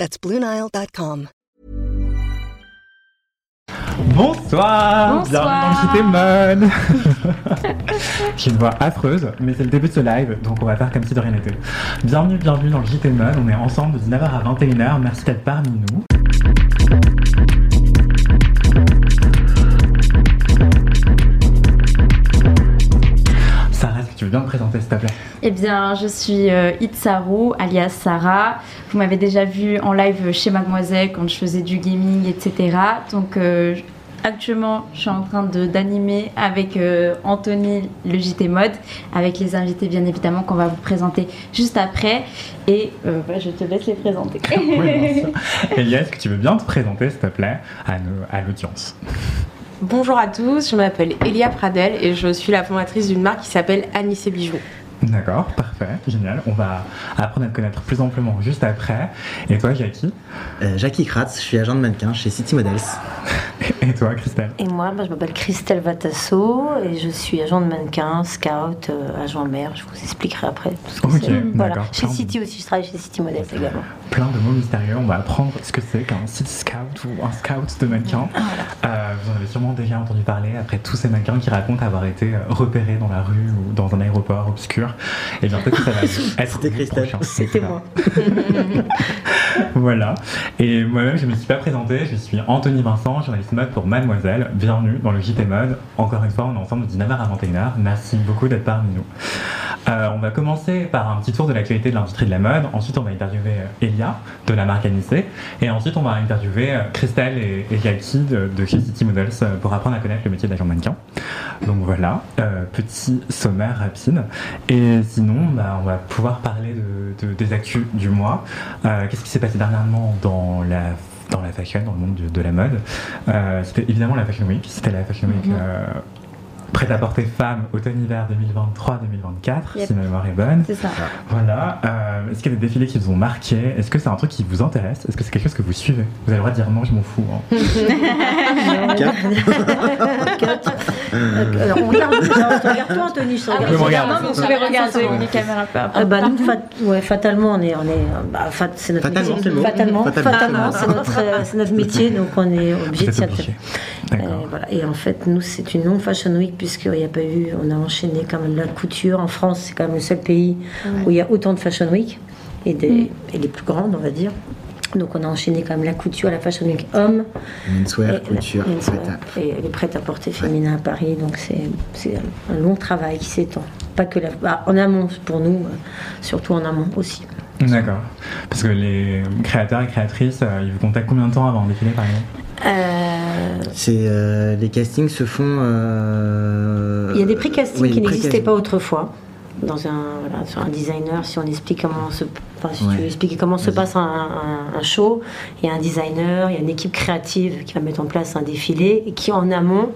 That's BlueNile.com. Bonsoir, Bonsoir. Bienvenue dans le JT Mode J'ai une voix affreuse, mais c'est le début de ce live, donc on va faire comme si de rien n'était. Bienvenue, bienvenue dans le JT Mode, on est ensemble de 19h à 21h, merci d'être parmi nous. Sarah, est-ce que tu veux bien te présenter s'il te plaît? Eh bien, je suis euh, Itsaru, alias Sarah. Vous m'avez déjà vu en live chez Mademoiselle quand je faisais du gaming, etc. Donc, euh, actuellement, je suis en train de- d'animer avec euh, Anthony le JT Mode, avec les invités, bien évidemment, qu'on va vous présenter juste après. Et euh, bah, je te laisse les présenter. Oui. Elia, est-ce que tu veux bien te présenter s'il te plaît à, nous- à l'audience? Bonjour à tous, je m'appelle Elia Pradel et je suis la fondatrice d'une marque qui s'appelle Anis et Bijoux. D'accord, parfait, génial. On va apprendre à te connaître plus amplement juste après. Et toi, Jackie? Euh, Jackie Kratz, je suis agent de mannequin chez City Models. Et toi, Christelle Et moi, bah, je m'appelle Christelle Vatasso et je suis agent de mannequin, scout, euh, agent mère. Je vous expliquerai après tout ce que Ok, c'est. Voilà. Chez City aussi, je travaille chez City Models également. Plein de mots mystérieux. On va apprendre ce que c'est qu'un city scout ou un scout de mannequin. Euh, vous en avez sûrement déjà entendu parler après tous ces mannequins qui racontent avoir été euh, repérés dans la rue ou dans un aéroport obscur. Et bien peut-être que ça va être C'était Christelle. C'était moi. Voilà. Et moi-même, je me suis pas présenté. Je suis Anthony Vincent, journaliste mode pour Mademoiselle. Bienvenue dans le JT Mode. Encore une fois, on est ensemble de 19h à 21h. Merci beaucoup d'être parmi nous. Euh, on va commencer par un petit tour de l'actualité de l'industrie de la mode. Ensuite, on va interviewer euh, Elia de la marque Anissé. Et ensuite, on va interviewer euh, Christelle et, et Jackie de, de City Models pour apprendre à connaître le métier d'agent mannequin. Donc voilà, petit sommaire rapide. Et sinon, bah, on va pouvoir parler de, de- des actus du mois. Qu'est-ce qui s'est passé dernièrement dans la dans la fashion, dans le monde de, de la mode Euh, C'était évidemment la Fashion Week. C'était la Fashion Week Mhm. euh, prêt-à-porter femme automne-hiver 2023-2024, Yep. si ma mémoire est bonne. C'est ça. Voilà. Euh, Est-ce qu'il y a des défilés qui vous ont marqué? Est-ce que c'est un truc qui vous intéresse? Est-ce que c'est quelque chose que vous suivez? Vous avez le droit de dire non, je m'en fous. hein. Alors, on regarde, je te regarde toi, Anthony, je te regarde. oui, me regarde. Non, mais vous pouvez regarder les caméras peu Ah bah, nous, fat- ouais, fatalement, on est, on est, euh, bah, fat- c'est notre Fatalement, métier. Fatalement, Fatalement. fatalement, c'est notre, euh, c'est notre métier, donc on est obligé de s'y. Euh, voilà. Et en fait, nous, c'est une longue Fashion Week, puisqu'il n'y a pas eu, on a enchaîné quand même la couture. En France, c'est quand même le seul pays où il y a autant de Fashion Week, et, des, et les plus grandes, on va dire. Donc, on a enchaîné quand même la couture, la Fashion Week homme, Menswear, et, couture, et- et les prêt-à-porter féminin à Paris. Donc, c'est c'est un long travail qui s'étend. Pas que la, bah, en amont pour nous, euh, surtout en amont aussi. D'accord. Parce que les créateurs et créatrices, euh, ils vous contactent combien de temps avant un défilé, par exemple? Euh, euh, les castings se font. euh, Il y a des pré-castings oui, qui n'existaient pas autrefois. Dans un, voilà, sur un designer, si on explique comment se, enfin, si tu Ouais. expliquer comment se passe un, un- un show, il y a un designer, il y a une équipe créative qui va mettre en place un défilé et qui en amont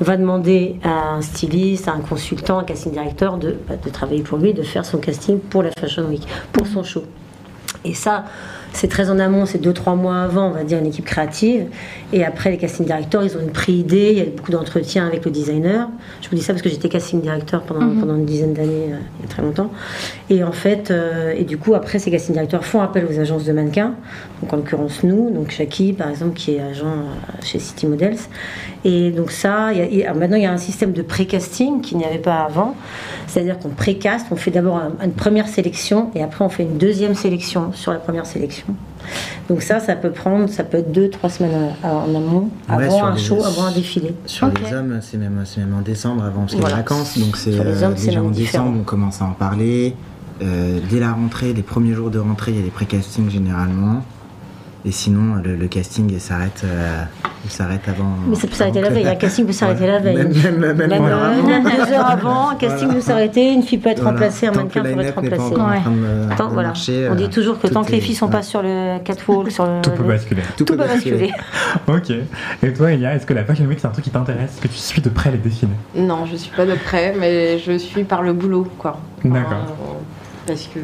va demander à un styliste, à un consultant, un casting directeur de, bah, de travailler pour lui, de faire son casting pour la Fashion Week, pour son show. Et ça, c'est très en amont, c'est 2-3 mois avant, on va dire, une équipe créative. Et après, les casting directeurs, ils ont une pré-idée, il y a beaucoup d'entretiens avec le designer. Je vous dis ça parce que j'étais casting directeur pendant, pendant une dizaine d'années, euh, il y a très longtemps. Et en fait, euh, et du coup, après, ces casting directeurs font appel aux agences de mannequins, donc en l'occurrence nous, donc Shaki, par exemple, qui est agent euh, chez City Models. Et donc ça, y a- maintenant, il y a un système de pré-casting qu'il n'y avait pas avant. C'est-à-dire qu'on pré-caste, on fait d'abord un- une première sélection et après on fait une deuxième sélection sur la première sélection. Donc ça, ça peut prendre, ça peut être deux, trois semaines en, amont, Ouais, avant un les- show, avant un défilé. Sur les hommes, c'est même, c'est même en décembre avant parce qu'il y a Voilà. les vacances. Donc c'est Sur les euh, hommes, c'est déjà en différent. décembre, on commence à en parler. Euh, dès la rentrée, les premiers jours de rentrée, il y a les pré-castings généralement. Et sinon, le, le casting s'arrête euh, Il s'arrête avant. Mais ça peut s'arrêter la veille. Un casting peut s'arrêter Ouais. la veille. Même, même, même, Même, euh, deux heures avant, un casting Voilà. peut s'arrêter, une fille peut être Voilà. remplacée, un Tant mannequin peut être remplacé. Ouais. Tant- de voilà. marcher, On dit euh, toujours que tant que les est- filles sont pas sur le catwalk, sur le. Tout peut le- basculer. Tout peut basculer. Ok. Et toi, Elia, est-ce que la Fashion Week, c'est un truc qui t'intéresse Est-ce que tu suis de près les défilés Non, je suis pas de près, mais je suis par le boulot, quoi. D'accord. Parce que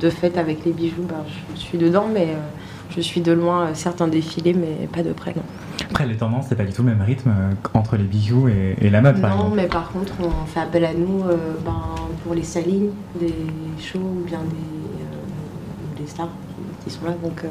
de fait, avec les bijoux, ben, je suis dedans, mais euh, je suis de loin euh, certains défilés, mais pas de près, non. Après, les tendances, c'est pas du tout le même rythme euh, entre les bijoux et, et la mode, par non, exemple. mais par contre, on fait appel à nous euh, ben, pour les salines des shows ou bien des, euh, des stars qui, qui sont là. Donc, euh,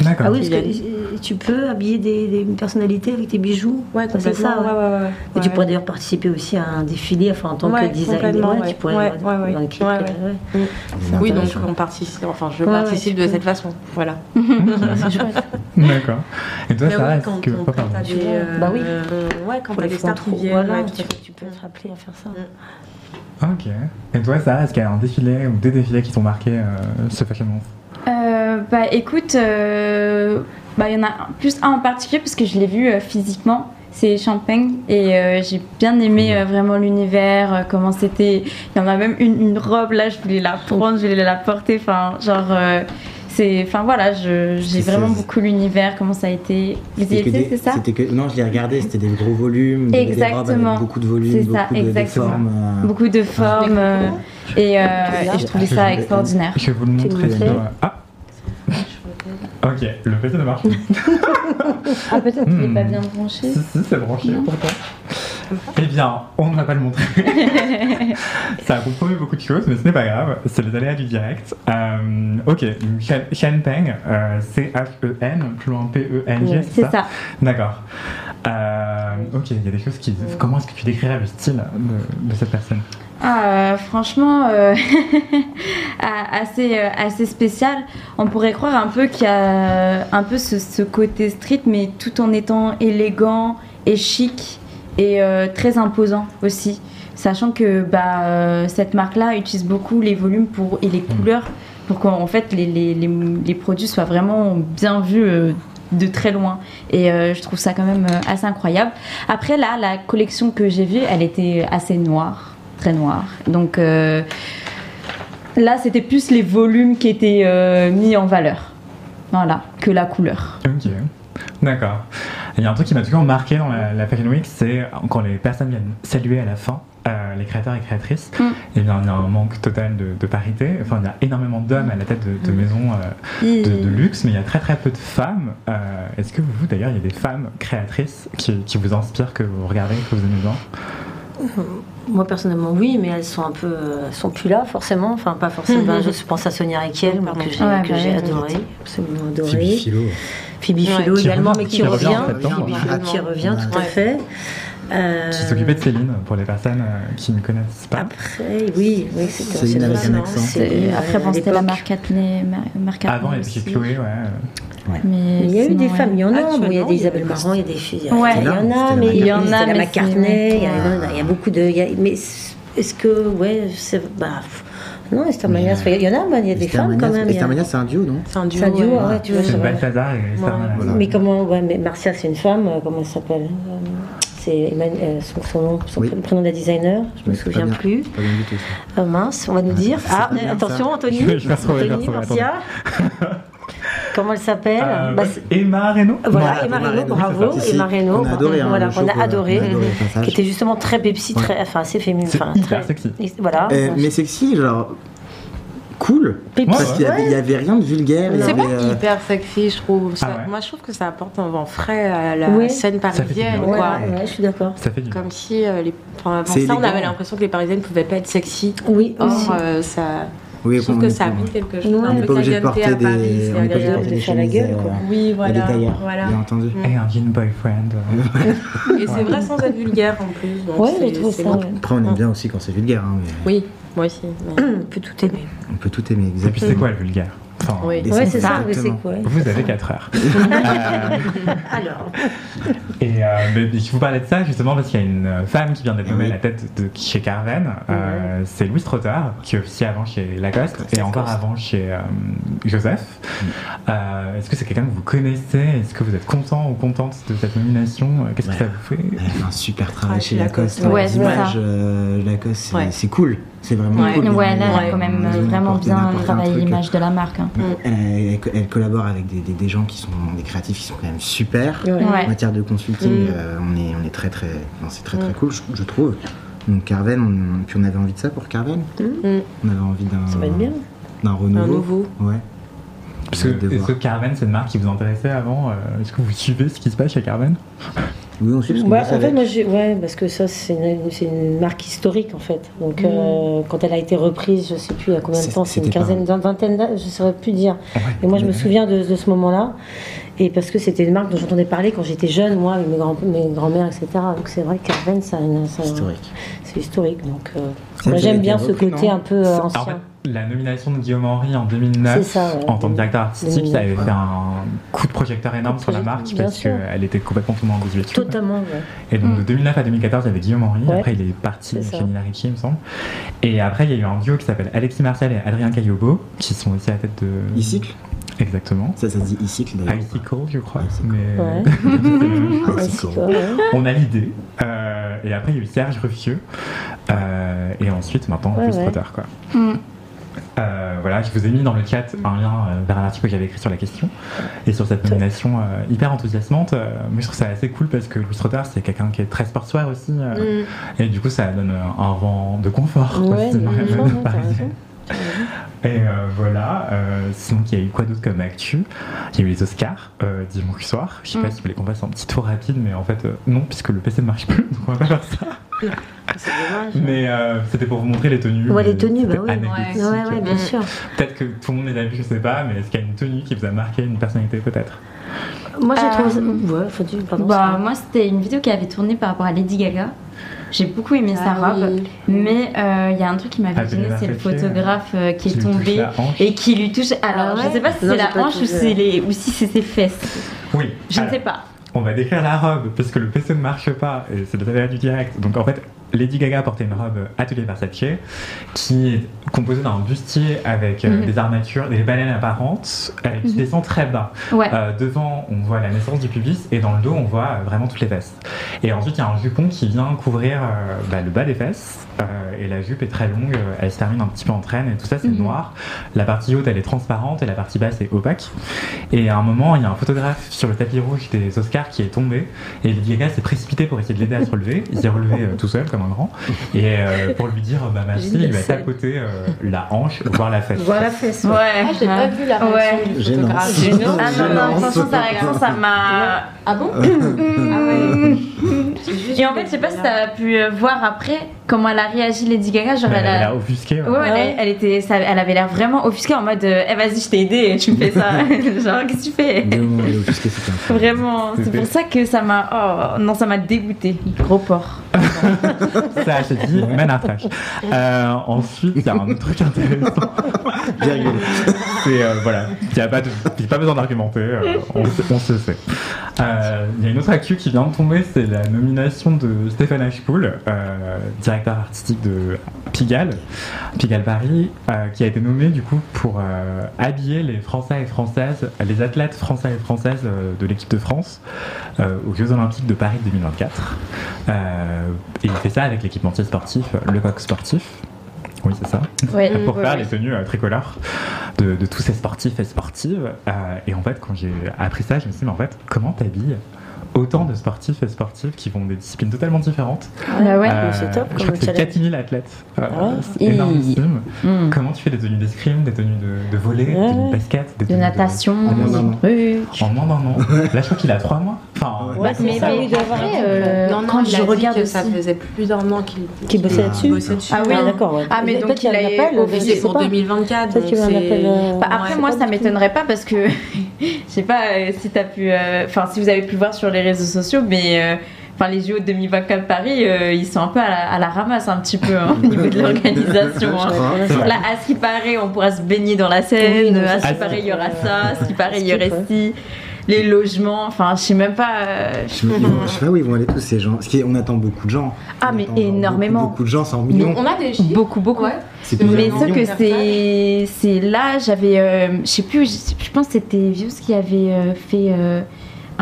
D'accord. Ah oui, parce que euh, tu peux habiller des, des personnalités avec tes bijoux. ouais, c'est ça. ouais. ouais, ouais, ouais, Et tu ouais. pourrais d'ailleurs participer aussi à un défilé, enfin en tant Ouais, que designer. complètement, ouais, ouais. Tu pourrais Ouais, dans, ouais, ouais. dans le clip. Ouais, euh, ouais. ouais. C'est Oui, donc on participe, enfin je participe de cette façon. Voilà. C'est chouette. D'accord. Et toi, oui, est-ce quand, que. euh, bah oui. ouais, quand Pour t'as les des stars qui viennent, tu, peux te rappeler à faire ça. Ok. Et toi, Sarah, est-ce qu'il y a un défilé ou des défilés qui t'ont marqué euh, ce Fashion Month? Euh, bah écoute, euh, bah il y en a plus un en particulier parce que je l'ai vu euh, physiquement. C'est Champagne et j'ai bien aimé vraiment l'univers, comment c'était. Il y en a même une, robe là, je voulais la prendre, je voulais la porter. Enfin, genre, c'est. Enfin voilà, j'ai vraiment beaucoup l'univers, comment ça a été. Vous y C'était que étiez, des- c'est ça c'était que- Non, je l'ai regardé, c'était des gros volumes, des Exactement. avec beaucoup de volumes, C'est beaucoup ça, de, des exactement. formes. euh, Beaucoup de formes euh, et, euh, et je trouvais ça extraordinaire. Je vais vous le montrer. Ah Ok, le PC ne marche. Ah peut-être qu'il n'est pas bien branché. si, si, c'est branché pourtant. Eh bien, on ne va pas le montrer. Ça a compromis beaucoup de choses, mais ce n'est pas grave. C'est les aléas du direct. Euh, ok, Shen Peng, euh, C-H-E-N, plus loin P-E-N-G, c'est C'est ça ça. D'accord. Euh, ok, il y a des choses qui. Comment est-ce que tu décrirais le style de, de cette personne? Ah, franchement, assez, assez spécial. On pourrait croire un peu qu'il y a un peu ce, ce côté street, mais tout en étant élégant et chic et euh, très imposant aussi. Sachant que bah, euh, cette marque-là utilise beaucoup les volumes pour, et les couleurs pour qu'en fait les, les, les, les produits soient vraiment bien vus euh, de très loin. Et euh, je trouve ça quand même assez incroyable. Après, là, la collection que j'ai vue, elle était assez noire, très noire. Donc euh, là, c'était plus les volumes qui étaient euh, mis en valeur. Voilà, que la couleur. Ok, d'accord. Il y a un truc qui m'a toujours marqué dans la, la Fashion Week, c'est quand les personnes viennent saluer à la fin, euh, les créateurs et créatrices, Mm. et bien il y a un manque total de, de parité. Enfin, il y a énormément d'hommes à la tête de, de maisons euh, de, de luxe, mais il y a très très peu de femmes. Euh, Est-ce que vous, d'ailleurs, il y a des femmes créatrices qui, qui vous inspirent, que vous regardez, que vous aimez bien? Moi personnellement oui, mais elles sont un peu, euh, elles sont plus là forcément. Enfin pas forcément. Ben, je pense à Sonia Riquel que j'ai Ouais, que bah oui. adoré, absolument Phoebe adoré. Philo. Phoebe Ouais. Philo Qui également, revient, mais qui, revient revient, en septembre. Phoebe Philo qui revient tout à fait. Euh, Qui s'occupait de Céline, pour les personnes euh, qui ne connaissent pas. Après, oui, oui, c'était Céline c'est avec un accent. Après, bon, c'était la l'époque. marque Atney. marque Avant, il y Atney avait chez aussi. Chloé, ouais. euh, Mais il y a eu des ouais. femmes, il y en a. Bon, il y a des Isabelle Marant, il y a des filles. Ouais. Il y en a, mais il y en a, mais il y, en a, il y a beaucoup de. il y a- mais est-ce que, ouais, c'est. Bah, pff, non, Esther Manias, Mais, il y en a, il y a des femmes quand même. il y a- Esther Manias, c'est un duo, non C'est un duo. C'est un duo, ouais. ouais, tu vois, C'est. Balthazar et. Voilà. Mais comment, ouais, mais Marcia, c'est une femme, euh, comment elle s'appelle Euh, C'est Emmanuel- euh, son, son nom, son Oui. pr- prénom de designer, je me c'est pas souviens bien. plus. Pas bien du tout ça. Ah, mince, on va nous dire. Ah, attention, ça. Anthony. Anthony, Marcia. Comment elle s'appelle Euh, Bah, Emma Reno Voilà, Voilà, Emma Emma Reno, bravo. Emma Reno, On a adoré, hein, voilà, le qu'on show, a quoi. adoré, On a adoré le passage. qui était justement très Pepsi, Ouais. très, enfin assez féminin, enfin, hyper très- sexy. Voilà. Euh, mais sexy, genre cool. Pepsi, Ouais, Parce qu'il y avait, rien de vulgaire. C'est pas euh, hyper sexy, je trouve. Ça- Ah ouais. Moi, je trouve que ça apporte un vent frais à la Ouais. scène parisienne. bien. Ouais, quoi. ouais, je suis d'accord. Ça fait du Comme si euh, les... enfin, avant ça, on avait l'impression que les Parisiennes ne pouvaient pas être sexy. Oui, Or, aussi. euh, ça... Oui, je trouve que ça mis quelque chose Ouais. d'un On n'est peu pas obligé de porter des, Paris. on c'est n'est pas obligé de porter des la gueule, quoi. euh, Oui, à voilà. des tailleurs, voilà. bien entendu. Et un jean boyfriend. euh. Et c'est vrai sans être vulgaire en plus. donc Ouais, c'est- j'ai trouvé c'est ça. Après, on aime bien aussi quand c'est vulgaire, hein, mais Oui, moi aussi. mais- On peut tout aimer. on peut tout aimer, Et puis exactement. c'est quoi le vulgaire? Enfin, Oui. Ouais, c'est ça, oui, quoi Vous avez 4 heures. Euh, Alors, Et euh, mais je vous parlais de ça justement parce qu'il y a une euh, femme qui vient d'être nommée à la tête de chez Carven. Euh, C'est Louise Trotter, qui officiait avant chez Lacoste Lacoste. et encore avant chez euh, Joseph. Euh, Est-ce que c'est quelqu'un que vous connaissez? Est-ce que vous êtes content ou contente de cette nomination? Euh, Qu'est-ce que ça vous fait? Elle a fait un super travail Ah, chez chez Lacoste. Ouais, euh, Lacoste, c'est Ouais. c'est cool. C'est vraiment Ouais. cool. Ouais, là, elle a quand même ont vraiment bien travaillé l'image de la marque. hein. Elle, elle- elle collabore avec des, des- des gens qui sont des créatifs qui sont quand même super. ouais. Ouais. En matière de consulting, Mm. euh, on, est, on est très très. enfin, c'est très très Mm. cool, je, je trouve. Donc Carven, on, puis on avait envie de ça pour Carven? Mm. On avait envie d'un. ça va être bien. D'un renouveau. Un nouveau. Ouais. Parce que, est-ce que Carven, c'est une marque qui vous intéressait avant Euh, Est-ce que vous suivez ce qui se passe chez Carven Oui, on suit qu'on bosse en fait, avec. moi, j'ai- ouais, parce que ça, c'est une, marque historique, en fait. Donc, euh, quand elle a été reprise, je sais plus il y a combien de temps, c'est une pas- quinzaine, une vingtaine d'années, je saurais plus dire. Ouais. Et moi, je me souviens de, de ce moment-là. Et parce que c'était une marque dont j'entendais parler quand j'étais jeune, moi, avec mes, grands, mes grands-mères, etc. Donc, c'est vrai que Carven, ça Historique. c'est historique. Donc, euh, moi, a j'aime bien ce côté un peu En ancien. La nomination de Guillaume Henry en 2009 C'est ça, ouais. en tant que directeur artistique, ça avait 2009, fait un coup de projecteur énorme sur la marque Bien parce qu'elle était complètement tombée en désuétude. Totalement, ouais. Et donc de 2009 à 2014, il y avait Guillaume Henry. Ouais. Après, il est parti chez Nina Ricci, il me semble. Et après, il y a eu un duo qui s'appelle Alexis Martial et Adrien Caillobo, qui sont aussi à la tête de. E-cycle Exactement. Ça, ça se dit e-cycle Ah, d'ailleurs. Icicle, je crois. Icicle. Mais. On a l'idée. Euh, et après, il y a eu Serge Ruffieux. Euh, et ensuite, maintenant, Ouais, Louis ouais. Trotter, quoi. Mm. Euh, voilà, je vous ai mis dans le chat un lien euh, vers un article que j'avais écrit sur la question et sur cette nomination euh, hyper enthousiasmante. Mais je trouve ça assez cool parce que Louis Trotter, c'est quelqu'un qui est très sportswear aussi. Mm. Et du coup, ça donne un vent de confort Ouais, aussi Et euh, voilà, euh, sinon il y a eu quoi d'autre comme actu? Il y a eu les Oscars euh, dimanche soir. Je sais pas Mm. si vous voulez qu'on fasse un petit tour rapide, mais en fait euh, non, puisque le PC ne marche plus, donc on va pas faire ça. C'est dommage. Mais euh, c'était pour vous montrer les tenues. Ouais, les tenues, bah oui. Ouais, ouais, bien sûr. Peut-être que tout le monde les a vus, je sais pas, mais est-ce qu'il y a une tenue qui vous a marqué, une personnalité peut-être? Moi, j'ai Euh, trouvé ça. Ouais, faut dire, pardon. Bah, ça- moi, c'était une vidéo qui avait tourné par rapport à Lady Gaga. J'ai beaucoup aimé sa Ah robe, oui. mais euh, il y a un truc qui Ah, gêné, Benella c'est le photographe euh, qui est tombé et qui lui touche. Alors, Ah je ouais sais pas si c'est la hanche ou, les... ou si c'est ses fesses. Oui. Je ne alors, sais pas. On va décrire la robe parce que le PC ne marche pas et c'est le aléas du direct. Donc en fait, Lady Gaga portait une robe Atelier Versace qui est composée d'un bustier avec euh, Mhm. des armatures, des baleines apparentes euh, qui Mhm. descend très bas. Ouais. Euh, devant, on voit la naissance du pubis et dans le dos, on voit euh, vraiment toutes les fesses. Et ensuite, il y a un jupon qui vient couvrir bah, le bas des fesses et la jupe est très longue, elle se termine un petit peu en traîne et tout ça, c'est Mhm. noir. La partie haute, elle est transparente et la partie basse est opaque. Et à un moment, il y a un photographe sur le tapis rouge des Oscars qui est tombé et Lady Gaga s'est précipité pour essayer de l'aider à se relever. Il s'est relevé tout seul comme un grand. Et euh, pour lui dire, bah merci, Génial, il lui a c'est- tapoté euh, la hanche, voire la fesse. Voilà, fesse. Ouais. Ah, j'ai pas vu la réaction Ouais. du Gênant. photographe. Gênant. Ah non, non, franchement, sa réaction, ça m'a. Ah bon Ah ouais. Et en fait, je sais pas si la- t'as pu euh, voir après comment elle a réagi, Lady Gaga. Genre, elle elle a. a offusqué. ouais. Ouais, elle, elle était, ça- elle avait l'air vraiment offusquée en mode euh, Eh, vas-y, je t'ai aidé, tu me fais ça. Genre, qu'est-ce que tu fais? Elle est offusquée. Vraiment, c'est pour ça que ça m'a. Oh non, ça m'a dégoûté. Gros porc. Ça, j'ai dit, men are trash. Euh, ensuite, il y a un autre truc intéressant. Rigolé. C'est, euh, voilà, il n'y a, pas de- il y a pas besoin d'argumenter, euh, on, on se sait. Euh, Il y a une autre actu qui vient de tomber, c'est la nomination de Stéphane Ashpool, euh, directeur artistique de Pigalle, Pigalle Paris, euh, qui a été nommé du coup pour euh, habiller les Français et Françaises, les athlètes français et françaises euh, de l'équipe de France aux Jeux Olympiques de Paris 2024. Euh, et il fait ça avec l'équipementier sportif, le coq sportif. Oui, c'est ça Ouais, pour ouais, faire ouais. les tenues tricolores de, de tous ces sportifs et sportives. Et en fait, quand j'ai appris ça, je me suis dit, mais en fait, comment t'habilles? Autant de sportifs et sportives qui vont des disciplines totalement différentes Bah ouais. Euh, c'est top Je crois que c'est challenge. 4000 athlètes. Euh, Ah ouais. c'est énormissime. Mm. Comment tu fais des tenues d'escrime, des tenues de, de volley, des tenues de basket, des De tenues natation. Oui, oui. En moins d'un an. Là, je crois qu'il a 3 mois. Enfin, Ouais, mais- ça, mais après, truc, euh, Non, non, quand il je a dit regarde que ça faisait plus d'un an qu'il Qui bossait Ah, là-dessus. Ah oui. Ah, d'accord. Ah, mais Peut-être donc qu'il y a il a pour pas. 2024. Peut-être qu'il y a un donc appel. c'est- euh, Bah, après, moi, ça m'étonnerait pas parce que je sais pas euh, si t'as pu, euh, enfin, si vous avez pu voir sur les réseaux sociaux, mais euh, Enfin, les JO 2024 Paris, euh, ils sont un peu à la, à la ramasse un petit peu hein, au niveau de l'organisation. hein. Là, à ce qui paraît, on pourra se baigner dans la Seine. À ce qui paraît, il y aura ça. À ce qui paraît, il y faut. ci. Les logements. Enfin, je sais même pas. euh, Je sais, je sais pas où ils vont aller tous ces gens. Parce qu'on attend beaucoup de gens. Ah, On mais énormément. Beaucoup, beaucoup de gens, c'est en millions. On a des chiffres. Beaucoup, beaucoup. Ouais. Mais millions. que c'est, c'est là, j'avais, euh, je sais plus, je, pense que c'était Views qui avait euh, fait euh,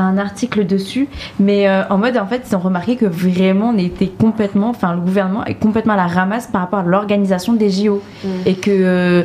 un article dessus, mais euh, en mode en fait ils ont remarqué que vraiment on était complètement, enfin le gouvernement est complètement à la ramasse par rapport à l'organisation des JO Mm. et que euh,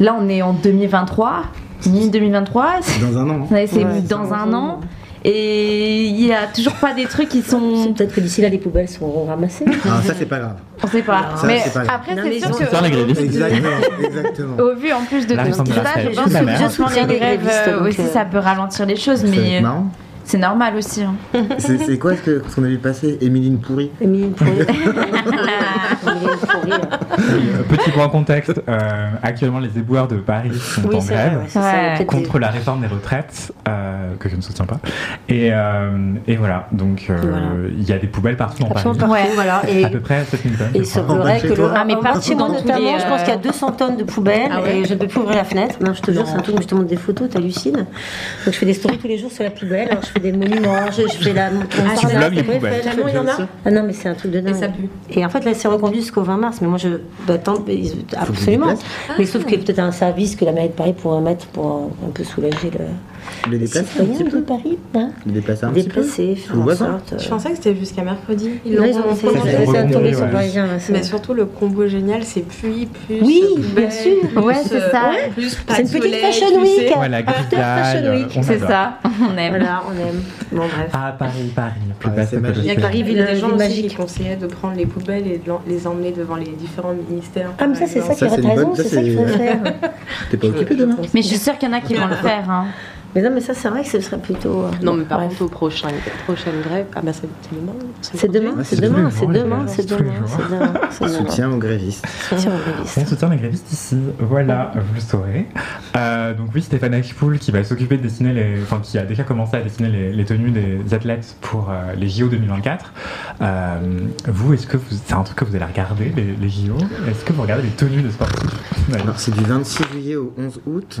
là on est en 2023, mi-2023, c'est Dans un an. hein. c'est Ouais, dans un an et il y a toujours pas des trucs qui sont, Peut-être que d'ici là, les poubelles seront ramassées. Ah, ça, c'est pas grave. on sait pas, Ça, mais pas après c'est sûr que. Exactement, exactement. Au vu en plus de tout ça, je pense que justement les grèves euh, aussi ça peut ralentir les choses, mais marrant. C'est normal aussi. hein. C'est c'est quoi ce que- ce qu'on a vu passer Émiline Pourri Émilie Pourri. Euh, Petit point contexte, euh, actuellement les éboueurs de Paris sont Oui, en grève. ouais, ça, contre la réforme des retraites euh, que je ne soutiens pas et, euh, et voilà donc euh, il Voilà. y a des poubelles partout en Absolument Paris partout, Ouais. voilà. Et, à peu près 7000 tonnes et il semblerait que le. toi Ah, mais partout dans tous les, notamment, je pense qu'il y a 200 tonnes de poubelles Ah ouais et je ne peux plus ouvrir la fenêtre. Non, je te jure, c'est un truc où je te montre des photos, t'hallucines. Donc je fais des stories tous les jours sur la poubelle, alors je fais des monuments, je, je fais la. mon- tu mon- blogues les Tour Eiffel, poubelles. Tellement il y en a. Ah non, mais c'est un truc de dingue. Et ça pue. Et en fait, là, c'est reconduit jusqu'au 20 mars. Mais moi, je. Bah, tant- absolument. Mais sauf qu'il y a peut-être un service que la mairie de Paris pourrait mettre pour un peu soulager le. Les déplacer un petit de peu Paris. Hein Les déplacer un petit peu Déplacer, sorte. euh, Je pensais que c'était jusqu'à mercredi. Ils Là, ils l'auront ont c'est prolongé. Ils ont c'est un reconduit, tour, ils sont ouais. parisiens. là, c'est- Mais surtout, le combo génial, c'est pluie, plus. Oui, bien sûr. Ouais, c'est euh, ça. C'est une petite fashion week. voilà C'est ça, on aime. Voilà, on aime. Bon, bref. ah Paris Paris plus vaste c'est que magique. le Il y a. Paris, aussi magique. qui conseillaient de prendre les poubelles et de les emmener devant les différents ministères. Ah, mais ça, c'est ça qui une raison, c'est ça qu'il faut faire. T'es pas occupé demain Mais je suis sûre qu'il y en a qui vont le faire. Mais non, mais ça, c'est vrai que ce serait plutôt. euh, Non, mais par contre, au prochain, prochaine grève, ah bah c'est demain. C'est demain, c'est demain, les c'est demain, c'est demain, jours. c'est demain, c'est demain. Soutien aux grévistes. Soutien aux On grévistes. soutient les grévistes ici, voilà, vous le saurez. Euh, donc oui, Stéphane Achpoul qui va s'occuper de dessiner les, enfin qui a déjà commencé à dessiner les, les tenues des athlètes pour euh, les JO 2024. Euh, vous, est-ce que vous, c'est un truc que vous allez regarder les, les JO Est-ce que vous regardez les tenues de sportifs? Alors, c'est du 26 juillet au 11 août.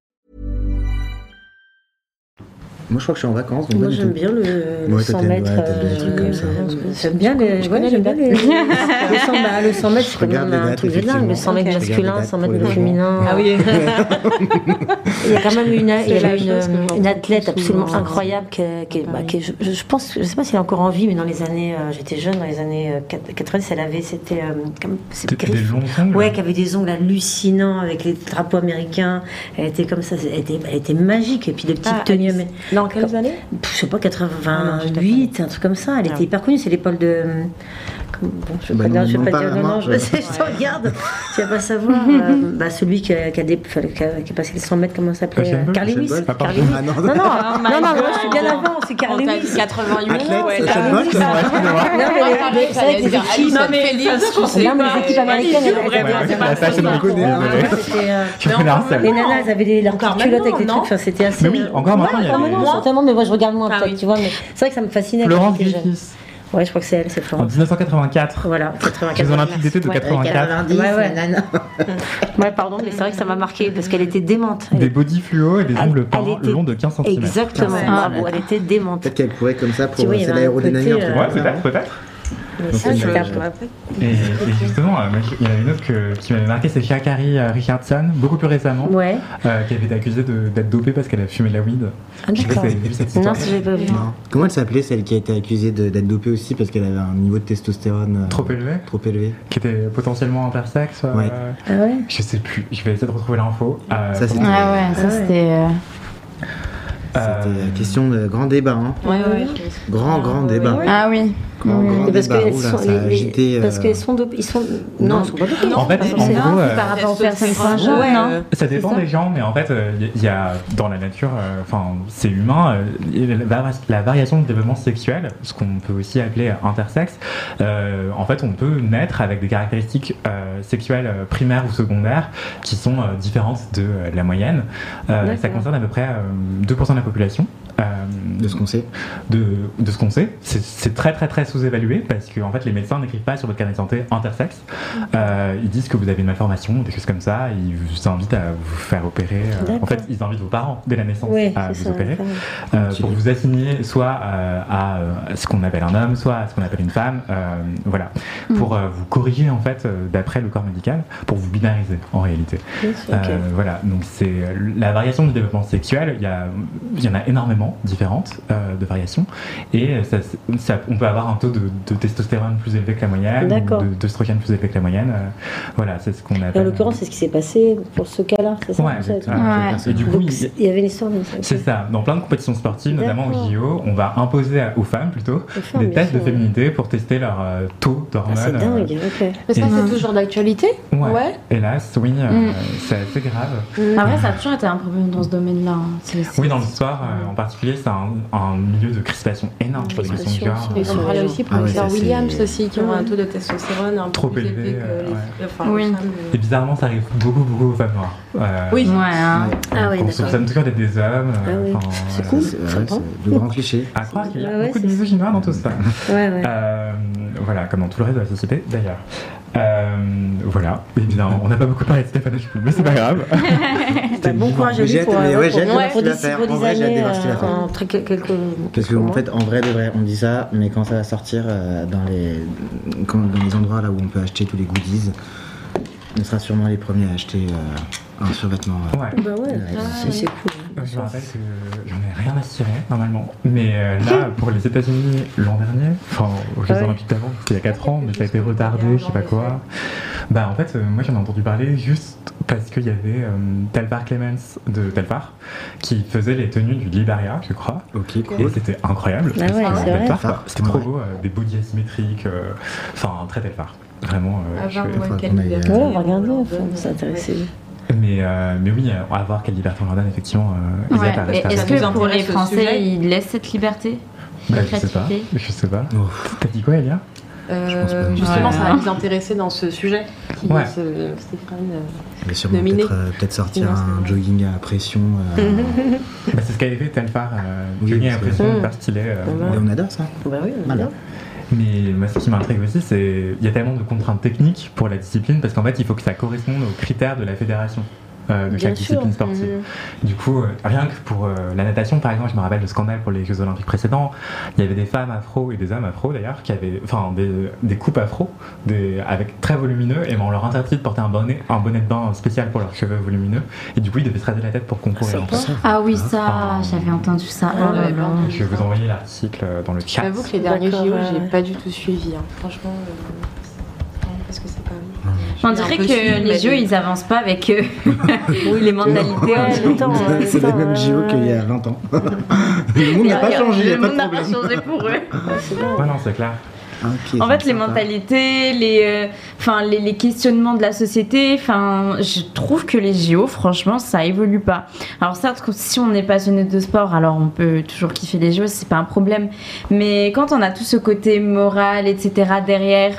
Moi, je crois que je suis en vacances. donc Moi, du j'aime tout. bien le, le Ouais, 100 toi, t'aimes- mètres. ouais, euh. J'aime bien les. Ouais, j'aime bien les. Le 100 bah, le 100 mètres, même les un truc de dingue. Le 100 mètres masculin, Regarde les 100 dates mètres féminin. Ah oui. Il y a quand même une, il y athlète absolument incroyable qui, est- qui bah, qui est- je, je pense, je sais pas si elle est encore en vie, mais dans les années, euh, j'étais jeune, dans les années euh, 90, elle avait, c'était, euh, comme, Des, ongles Ouais, qui avait des ongles hallucinants avec les drapeaux américains. Elle était comme ça, elle était, elle était magique. Et puis des petites Ah, tenues. Dans quelles années je sais pas, Ah non, je 88, un truc comme ça. Elle Ah était hyper connue. C'est l'épaule de. Euh, bon, je vais Bah pas dire, je vais non, pas pas dire, non, vraiment, non, je, ouais. je te regarde. Tu vas pas savoir. euh, bah, celui qui a, qui a, des- qui a- qui a passé les 100 mètres, comment ça s'appelait euh, Carly Ah. Ah non, Non, non, non, non, moi je suis bien avant, c'est Carly On t'a Lewis. dit 88 Athlète, ouais, Usain t'as- Bolt Non, mais les- équipes. Américaines, euh, nanas, elles avaient petites culottes avec les maintenant, trucs. Enfin, c'était assez. Mais oui, encore maintenant, il y a encore des- maintenant, certainement, mais moi je regarde moins peut-être, tu vois. Mais c'est vrai que ça me fascinait. Florence. Griffiths Ouais, je crois que c'est elle, c'est en Florence. 1984 Voilà, 84. Jeux Olympiques d'été de Ouais, 84 90, Ouais, ouais. nanana. Ouais, pardon, mais c'est vrai que ça m'a marqué parce qu'elle était démente. Elle des body fluo et des ongles le long de 15 cm Exactement, Ah, bravo, elle était démente. Peut-être qu'elle courait comme ça pour. y C'est un truc Ouais, peut-être, peut-être. Mais ça, Et, et justement, euh, il y en a une autre que- qui m'avait marqué, c'est Shakari euh, Richardson, beaucoup plus récemment, Ouais. euh, qui avait été accusée d'être dopée parce qu'elle a fumé de la weed. Ah, Je sais pas d'accord. si vous avez vu cette Non, histoire. si j'ai pas vu. Non. Comment elle s'appelait celle qui a été accusée d'être dopée aussi parce qu'elle avait un niveau de testostérone euh, Trop élevé, trop élevé qui était potentiellement intersexe. euh, Ouais. Ah ouais? Je sais plus, je vais essayer de retrouver l'info. Euh, Ça, c'était- Ah ouais, ça Ah c'était. C'était question de grand débat. Hein. Ouais, ouais. Grand, grand débat. Ah oui. Grand parce débat. qu'elles Oula, sont, ça a les- les- agité, parce euh, qu'elles sont dopées. Ils sont non, Non. elles sont pas dopées. En fait, en gros, euh, par rapport aux personnes transgenres, non euh, Ça dépend ça des gens, mais en fait, il y, a dans la nature, euh, enfin, c'est humain, euh, la, vari- la variation de développement sexuel, ce qu'on peut aussi appeler intersexe, euh, en fait, on peut naître avec des caractéristiques euh, sexuelles primaires ou secondaires qui sont euh, différentes de euh, la moyenne. Euh, ça concerne à peu près euh, 2% de la population. Euh, De ce qu'on sait. de, de ce qu'on sait. C'est- très très très sous-évalué parce que en fait les médecins n'écrivent pas sur votre carnet de santé intersexe. Euh, ils disent que vous avez une malformation, des choses comme ça. Ils vous invitent à vous faire opérer. euh, en fait, ils invitent vos parents dès la naissance Oui, à vous ça. opérer euh, pour vous assigner soit euh, à ce qu'on appelle un homme, soit à ce qu'on appelle une femme. euh, voilà, Hmm. pour euh, vous corriger en fait euh, d'après le corps médical, pour vous binariser en réalité. Euh, voilà, donc c'est la variation du développement sexuel. Il y, a, il y en a énormément différentes euh, de variations, et ça, ça- on peut avoir un taux de, de testostérone plus élevé que la moyenne, ou de- d'œstrogène plus élevé que la moyenne. euh, voilà, c'est ce qu'on Et appelle. en l'occurrence, c'est ce qui s'est passé pour ce cas-là, c'est ça Ouais. Ouais. Et du coup, Donc, il- y avait une histoire ça. c'est ça. Dans plein de compétitions sportives, notamment au. JO, on va imposer aux femmes plutôt Aux femmes, des tests de féminité pour tester leur euh, taux d'hormones. Ah, c'est euh, dingue, ok. Mais ça, Et- c'est toujours d'actualité ouais. Hélas, oui, euh, Mm. c'est assez grave. Après, ça a toujours été un problème dans ce domaine-là. hein. Oui, dans l'histoire euh, en particulier, c'est un, un milieu de crispation énorme pour les questions de Crispation, genre. c'est Et sur on les parlait gens. aussi pour Ah ouais, les sœurs ça, c'est- Williams aussi, qui ont un taux de testostérone un peu Trop plus élevé, élevé que euh, les, ouais. enfin, Oui. les femmes. Et bizarrement, ça arrive beaucoup, beaucoup aux femmes noires. Euh, Oui. Ouais, hein. Ah ouais, on soupçonne toujours d'être des hommes. Ah euh, oui. C'est cool. C'est de grands clichés. À croire qu'il y a beaucoup de noire dans tout ça. Ouais, ouais. Euh, voilà, comme dans tout le reste de la société d'ailleurs. Euh, voilà, évidemment, on n'a pas beaucoup parlé de Stéphane mais c'est pas grave. Bah, bon courage à lui pour, mais euh, ouais, j'ai hâte de faire. En vrai, j'ai hâte de voir ce qu'il va euh, faire. quelques Parce que en fait, en vrai de vrai, on dit ça, mais quand ça va sortir euh, dans les dans les endroits là où on peut acheter tous les goodies, on sera sûrement les premiers à acheter euh, un survêtement. euh, Ouais. Bah ouais, Ouais, c'est cool. Je me rappelle que j'en ai rien à cirer normalement. Mais euh, là, pour les États-Unis l'an dernier, enfin aux Jeux Ah ouais. Olympiques d'avant, c'était il y a 4 ans, mais ça a été retardé, je sais pas quoi. Bah en fait, euh, moi j'en ai entendu parler juste parce qu'il y avait euh, Telfar Clemens de Telfar qui faisait les tenues du Liberia, je crois. Ok, Et cool. c'était incroyable. Ah ouais, C'était trop Ouais. beau, euh, des body asymétriques, euh, enfin très Telfar. Vraiment. euh, À je- 20 mois, faut quelle qu'on aille, liberté. Ouais, on va regarder, on. Mais, euh, mais oui, euh, à voir quelle liberté on leur donne, effectivement. Euh, Ouais. À Est-ce que pour les Français, sujet ils laissent cette liberté Bah, je sais pas. Je sais pas. T'as dit quoi, Elia? Euh, Je pense pas. justement, Ouais. ça va nous intéresser dans ce sujet qui Ouais. ce Stéphane. euh, va peut-être euh, peut-être sortir Non, un jogging à pression. euh, Bah, c'est ce qu'avait fait Telfar. Euh, Oui, parce Mm. faire stylé. euh, Ouais. et on adore ça. Bah oui, on Voilà. adore. Mais moi, ce qui m'intrigue aussi, c'est il y a tellement de contraintes techniques pour la discipline parce qu'en fait, il faut que ça corresponde aux critères de la fédération. Euh, de Bien chaque sûr. discipline sportive. Du coup, euh, rien que pour euh, la natation, par exemple, je me rappelle le scandale pour les Jeux Olympiques précédents. Il y avait des femmes afro et des hommes afro d'ailleurs qui avaient, enfin, des, des coupes afro, des, avec très volumineux, et ben, on leur interdit de porter un bonnet, un bonnet de bain spécial pour leurs cheveux volumineux. Et du coup, ils devaient se raser la tête pour concourir. Ah oui, Ah. ça, j'avais entendu ça. Ah Oh là là. Je vais vous envoyer l'article euh, dans le chat. J'avoue que les derniers JO, ouais, j'ai pas du tout suivi. hein. Franchement, euh, parce que c'est pas. On dirait que les j'ai- ils avancent pas avec euh, les mentalités. Ouais, le temps, ouais, le C'est les mêmes JO qu'il y a 20 ans. le monde n'a pas changé, Le monde de n'a pas changé pour eux. Ouais, non, c'est clair. En fait, les sympa. mentalités, les, euh, enfin, les, les questionnements de la société, enfin, je trouve que les JO, franchement, ça évolue pas. Alors certes, si on est passionné de sport, alors on peut toujours kiffer les JO, c'est pas un problème. Mais quand on a tout ce côté moral, etc. derrière,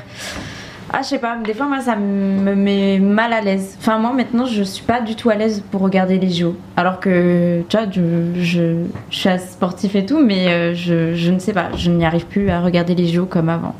ah, je sais pas, des fois, moi, ça me met mal à l'aise. Enfin, moi, maintenant, je suis pas du tout à l'aise pour regarder les JO. Alors que, tu vois, je, je, je sportif et tout, mais euh, je, je ne sais pas, je n'y arrive plus à regarder les JO comme avant.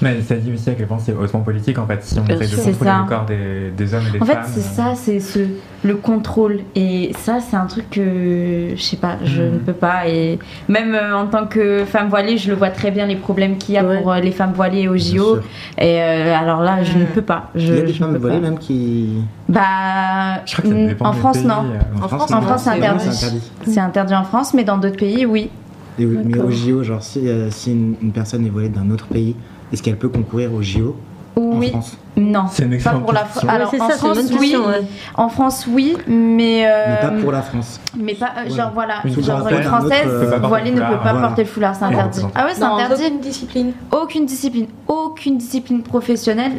Mais ça dit aussi à quel point c'est hautement politique en fait. Si on Bien essaie de contrôler ça. le corps des, des hommes et des En fait, femmes. c'est euh, ça, c'est ce, le contrôle. Et ça, c'est un truc que je sais pas, je Mhm. ne peux pas. Et même euh, en tant que femme voilée, je le vois très bien les problèmes qu'il y a Ouais. pour euh, les femmes voilées au JO. Et euh, alors là, je ne peux pas. Je, Il y a des femmes voilées pas. même qui. Bah, Je crois que ça mm, dépend en des France, pays, non. euh. En France, En non, France, c'est c'est interdit. C'est interdit. C'est interdit en France, mais dans d'autres pays, oui. Mais au JO, genre si, euh, si une, une personne est voilée d'un autre pays, est-ce qu'elle peut concourir au JO Oui. France? Non. C'est une Pas pour la. Alors c'est en ça, c'est une France, bonne oui. question, ouais. En France, oui, mais. euh, Mais pas pour la France. mais pas, euh, Voilà. genre voilà, Une genre française, une un française autre, euh, peut pas porter voilée le ne peut pas Voilà. porter le foulard, c'est interdit. Ah ouais, c'est interdit. aucune discipline. Aucune discipline, aucune discipline professionnelle ouais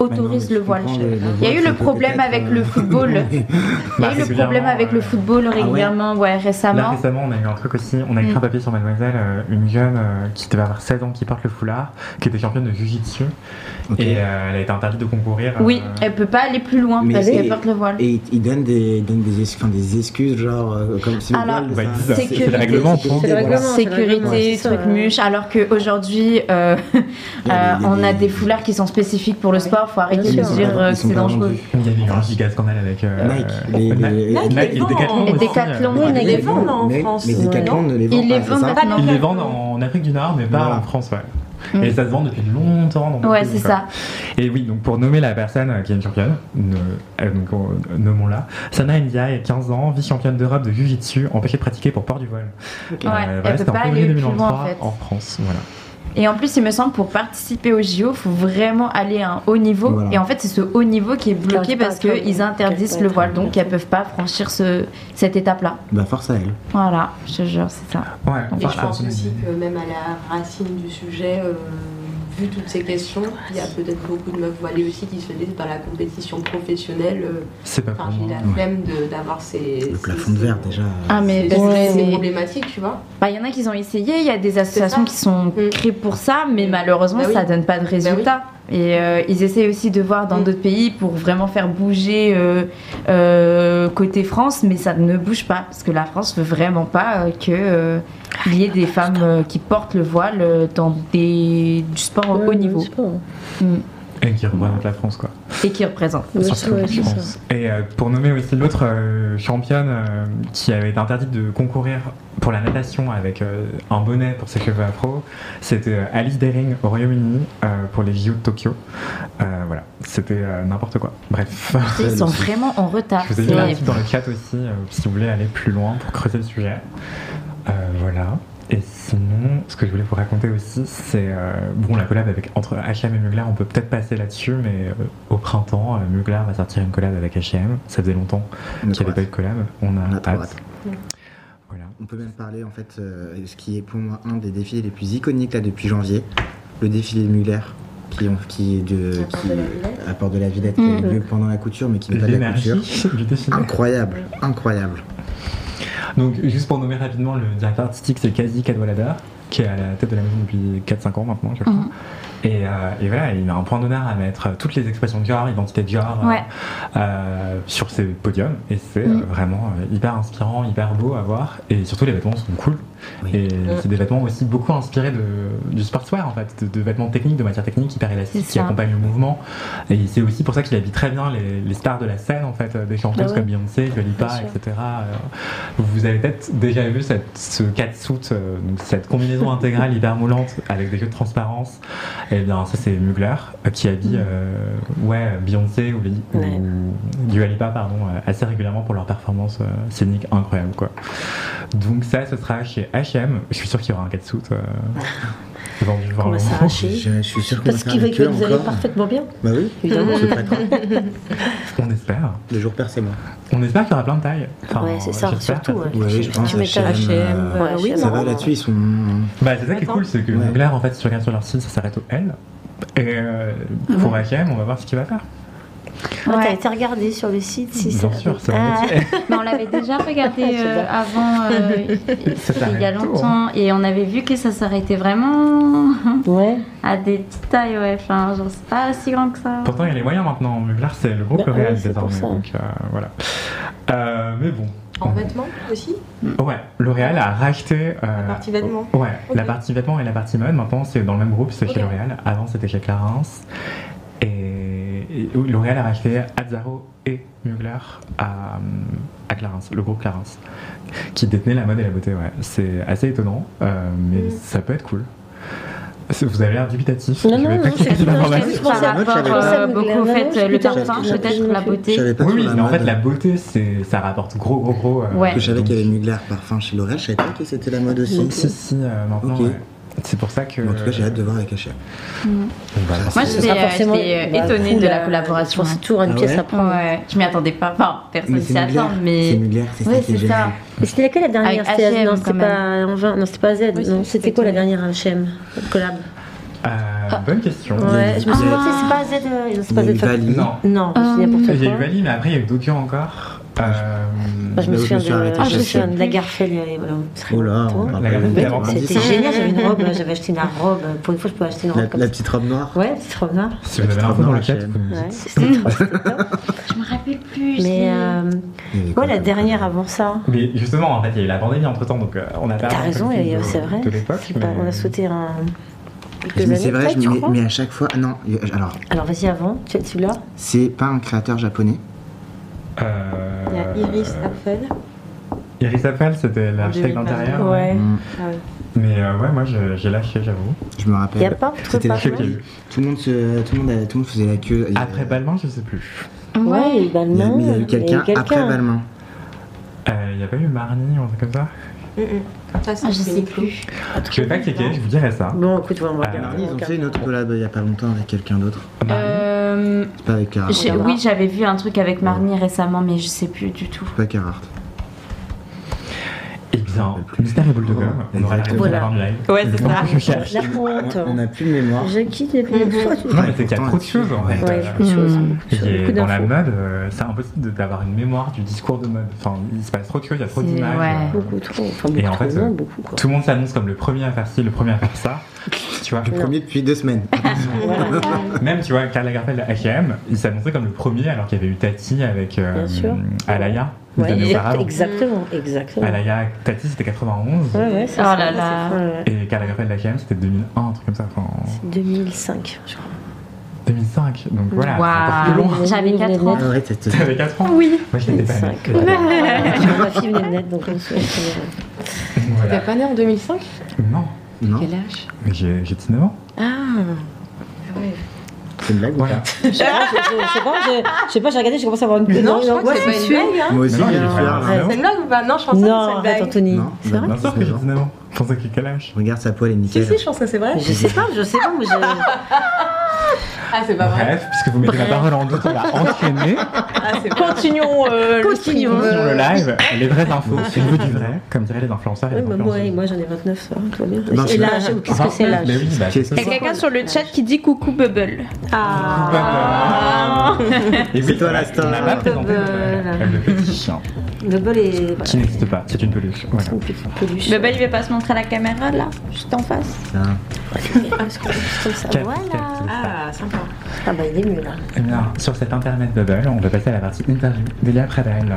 autorise non, mais le voile. le Il y a eu le peut problème avec euh, le football. Il y Bah, a eu le régulièrement, problème avec le euh, football régulièrement, ouais, Là récemment. récemment, on a eu un truc aussi. On a écrit Mm. un papier sur Mademoiselle, euh, une jeune euh, qui devait avoir 16 ans qui porte le foulard, qui était championne de Jiu-Jitsu et euh, elle a été interdite de concourir. Oui, euh, elle peut pas aller plus loin Mais parce qu'elle porte le voile. Et ils donnent des, excuses, genre, euh, comme si le bah, c'est le règlement, sécurité, point. C'est le voilà. règlement. c'est le règlement, Sécurité, c'est ça, truc muche, alors qu'aujourd'hui, euh, euh, on a des foulards qui sont spécifiques pour le sport, faut arrêter de dire Ils euh, que c'est pas dangereux. Il y avait eu un giga scandale avec euh, Nike, euh, les- Nike, les- Nike les et vend. Decathlon. Euh, oui, mais les vendent en France. Mais ouais. Decathlon ne les Ils pas, vendent maintenant. Ils les vendent en Afrique du Nord, mais pas Voilà. en France, ouais. Mm. Et ça se vend depuis longtemps. dans Ouais, c'est ça. Et oui, donc pour nommer la personne euh, qui est une championne, ne- euh, euh, nommons-la. Sana Ndiaye, 15 ans, vice-championne d'Europe de Jiu-Jitsu, empêchée de pratiquer pour port du voile. Ouais, Euh, elle voilà, peut c'était en pas février aller plus loin 2023 en fait. en France. Voilà. Et en plus, il me semble, pour participer au JO, il faut vraiment aller à un haut niveau. Voilà. Et en fait, c'est ce haut niveau qui est bloqué parce qu'ils interdisent le voile. Donc, elles peuvent pas franchir ce, cette étape-là. Bah, force à elle. Voilà, je te jure, c'est ça. Ouais, Et je pense aussi que même à la racine du sujet, euh, vu toutes ces questions, il y a peut-être beaucoup de meufs voilées aussi qui se disent dans la compétition professionnelle, euh, c'est pas j'ai la flemme d'avoir ces, Le ces- plafond de verre, déjà. Ah, mais ces, ouais, problématiques, tu vois. Bah, il y en a qui ont essayé, il y a des associations qui sont Mm. créées pour ça, mais malheureusement, Bah oui. ça donne pas de résultats. Et euh, ils essayent aussi de voir dans Mm. d'autres pays pour vraiment faire bouger euh, euh, côté France, mais ça ne bouge pas parce que la France veut vraiment pas que euh, il y ait des femmes qui portent le voile dans des, du sport au haut niveau. Mm. Et qui représente la France, quoi. et qui représentent. Ouais, Surtout, ouais, je c'est ça. pense. Et euh, pour nommer aussi l'autre euh, championne euh, qui avait été interdite de concourir pour la natation avec un bonnet pour ses cheveux afro, c'était Alice Dering au Royaume-Uni pour les JO de Tokyo. Euh, voilà, c'était n'importe quoi. Bref. Ils sont vraiment en retard. Je vous ai mis dans le chat aussi si vous voulez aller plus loin pour creuser le sujet. Euh, voilà. Et sinon, ce que je voulais vous raconter aussi, c'est euh, bon la collab avec entre H&M et Mugler. On peut peut-être passer là-dessus, mais euh, au printemps, euh, Mugler va sortir une collab avec H&M. Ça faisait longtemps qu'il n'y avait pas eu de collab. On a, On a hâte. Voilà. On peut même parler en fait, euh, ce qui est pour moi un des défilés les plus iconiques là depuis janvier, le défilé de Mugler, qui, ont, qui est de, À qui, de la Villette. à Port de la Villette, qui a eu lieu pendant la couture, mais qui n'est pas de la couture. Incroyable, incroyable. Donc, juste pour nommer rapidement, le directeur artistique, c'est Kazi Kadwalada, qui est à la tête de la maison depuis 4-5 ans maintenant, je crois. Mhm. Et, euh, et voilà, il a un point d'honneur à mettre toutes les expressions de genre, identité de genre, euh, Ouais. euh, sur ses podiums. Et c'est euh, vraiment euh, hyper inspirant, hyper beau à voir. Et surtout, les vêtements sont cool. Oui. Et c'est des vêtements aussi beaucoup inspirés de, du sportswear, en fait, de, de vêtements techniques, de matières techniques hyper élastiques qui accompagnent le mouvement. Et c'est aussi pour ça qu'il habille très bien les, les stars de la scène, en fait, euh, des chanteuses Ah ouais. comme Beyoncé, Dua Lipa, Bien sûr. etc. Euh, Vous avez peut-être déjà vu cette, ce catsuit, euh, donc cette combinaison intégrale hyper moulante avec des jeux de transparence. Et bien, ça, c'est Mugler euh, qui habille euh, ouais, Beyoncé ou, ou Ouais. Dua Lipa, pardon, euh, assez régulièrement pour leurs performances euh, scéniques incroyables. Quoi. Donc, ça, ce sera chez HM. Je suis sûr qu'il y aura un catsuit vendu On va s'arracher. Je, je suis sûr qu'on Parce qu'il va la queue vous allez parfaitement bien. Bah oui, Évidemment. on espère. Le jour père, c'est moi. On espère qu'il y aura plein de tailles. Enfin, Ouais, c'est ça, surtout, que- ouais. Oui, je pense Tu. H&M, H&M, euh, ouais, oui, Ça non. va là-dessus, ils sont. Bah, c'est ça qui est cool, c'est que Ouais. Mugler, en fait, si tu regardes sur leur site, ça s'arrête au L. Et euh, pour HM, on va voir ce qu'il va faire. Ouais. T'as été regardé sur le site si Bien ça. sûr, c'est Ah, un métier. Mais on l'avait déjà regardé euh, avant, euh, Ça il y a longtemps, et on avait vu que ça s'arrêtait vraiment Ouais. à des petites tailles, ouais. Enfin, genre, c'est pas si grand que ça. Pourtant, il y a les moyens maintenant. Mugler, c'est le groupe Bah, L'Oréal ouais, désormais. ça. Donc, euh, voilà. Euh, mais bon. En vêtements aussi Ouais, L'Oréal a racheté. euh, La partie vêtements. Ouais, la partie vêtements et la partie mode. Maintenant, c'est dans le même groupe, c'est chez Ok. L'Oréal. Avant, c'était chez Clarins. Et, et L'Oréal a racheté Azzaro et Mugler à, à Clarins, le groupe Clarins, qui détenait la mode et la beauté. Ouais, c'est assez étonnant, euh, mais Mm. ça peut être cool. Vous avez l'air dubitatif. Non, je non, non, c'est je pensais à- euh, beaucoup au Ça, fait, le non, parfum, je- je- peut-être la beauté. Pas Oui, mais en fait, la beauté, c'est, ça rapporte gros, gros, gros. euh, Ouais. Je savais qu'il y avait Mugler parfum chez L'Oréal, je savais pas que c'était la mode aussi. Si, si, euh, maintenant, ouais. C'est pour ça que. En tout cas, j'ai hâte de voir avec H&M. Donc voilà. Moi, j'étais euh, bah, étonnée cool, de la euh, collaboration. C'est toujours une Ah pièce ouais à prendre. Ouais, je m'y attendais pas. Enfin, personne s'y attend, mais. C'est Mugler, c'est Ouais, ça ça. Mais c'était laquelle la dernière H&M, non, c'était pas en 20, non, c'était pas Z. Oui, c'était quoi la dernière H&M collab Euh, bonne question. Ouais, je me souviens, Ah. tu sais, c'est pas Z. euh, non, c'est Il pas y a eu Z. Non. Non, n'importe Il y a eu. Vali, mais après il y a eu Dokian encore. Euh, Moi, je me souviens de, ah, je chez me souviens de y avait- voilà, Oh là, La. C'était génial, j'avais une robe, j'avais acheté une robe. Pour une fois, je pouvais acheter une robe La, comme la petite robe noire. Ouais, petite robe noire. Si vous avez Petite l'info dans robe le nous Ouais, dites. c'était trop, c'était top. Je me rappelle plus. Mais euh, ouais, quoi la dernière avant ça. Mais justement, en fait, il y a eu la pandémie entre temps, donc euh, on a T'as un raison, euh, c'est vrai. de l'époque. On a sauté un. c'est vrai, je mais, à chaque fois. Non, il y a- alors, Alors vas-y avant, tu es celui-là c'est pas un créateur japonais. Euh, Il y a Iris Apfel. Iris Apfel, c'était l'architecte 2022. d'intérieur. Ouais. Mm, Ah oui. Mais euh, ouais, moi j'ai lâché, j'avoue. Je me rappelle. Y a pas, C'était pas la queue. Tout le monde se, tout le monde, a- tout le monde faisait la queue. Il Après Balmain, je sais plus. Ouais, il y a eu Il y a, Balmain. mais il y a eu quelqu'un après Balmain. Euh, Il n'y a pas eu Marnie ou un truc comme ça? Ça, Ah, je sais plus. Je vais pas checker, je vous dirai ça. Bon, écoute, on va Ah, regarder. Ils ont fait une autre collab il y a pas longtemps avec quelqu'un d'autre. Euh, C'est pas avec Carhartt. oui, j'avais vu un truc avec Marnie récemment, mais je sais plus du tout. C'est pas Carhartt. Et boule de gomme, on aura la réponse Voilà. du live. Ouais, c'est ça. je cherche. La honte. On n'a plus de mémoire. Je quitte les de fois. tu Non, mais c'est qu'il y a trop de choses en fait. Ouais, beaucoup de choses. beaucoup de choses, Et beaucoup dans la mode, euh, c'est impossible de- d'avoir une mémoire du discours de mode. Enfin, il se passe trop de choses, il y a trop d'images. ouais. euh, Beaucoup trop. Enfin, Et beaucoup en fait, euh. Tout le monde s'annonce comme le premier à faire ci, le premier à faire ça. Tu vois Le premier depuis deux semaines. Même, tu vois, Karl Lagerfeld de H&M, il s'annonçait comme le premier alors qu'il y avait eu Tati avec euh. Alaya, Ouais, exact- exactement, exactement. Alaya, Tati c'était 91 Ouais, ouais, c'est Oh ça. là c'est- là. ouais. et de H&M c'était 2001, un truc comme ça, enfin 2005, je crois. 2005. Donc voilà. J'avais 4 ans. Ah ouais, T'avais 4 ans? Oui. Moi je n'étais pas né. 2005. Ma fille venait de naître, donc on se. Voilà. T'es pas né en 2005 Non, Non, Quel âge? J'ai j'ai 19 ans. Ah ouais. C'est une blague ou Voilà. pas Je sais pas, je- sais pas, je- je sais pas, j'ai regardé, j'ai commencé à avoir une Non, je crois que c'est pas une blague. Hein. Moi aussi, j'ai fait Ouais. C'est une blague ou pas? Non, je pense pas que c'est une blague. Anthony. C'est bah, vrai sûr que j'ai 19 ans. Je pensais que quel âge Regarde sa poêle est Si, nickel. si, je pense que c'est vrai. Je sais pas, je sais pas, mais je... Ah, c'est pas vrai. Bref, puisque vous mettez la parole en doute, on va enchaîner. Ah, c'est pas vrai. Continuons. euh, le Continuons. Sur le live, les vraies infos, c'est le du vrai, comme diraient les influenceurs et Ouais, les bah, moi, j'en ai 29, ça va, tout va bien. Non, Et c'est- l'âge, qu'est-ce que c'est l'âge oui, Il y a quelqu'un sur le chat qui dit coucou Bubble. Ah Et C'est toi la star. pas présenté Voilà. le, le petit chien, Le bol est... qui n'existe pas, c'est une peluche. Voilà. Une petite peluche. Bubble, il va pas se montrer à la caméra là, juste en face. Tiens. Parce que c'est comme ça. Cap- Voilà. Ah, sympa. Ah bah il est mieux là. Eh bien, sur cet internet bubble, on va passer à la partie interview d'Elia Pradel.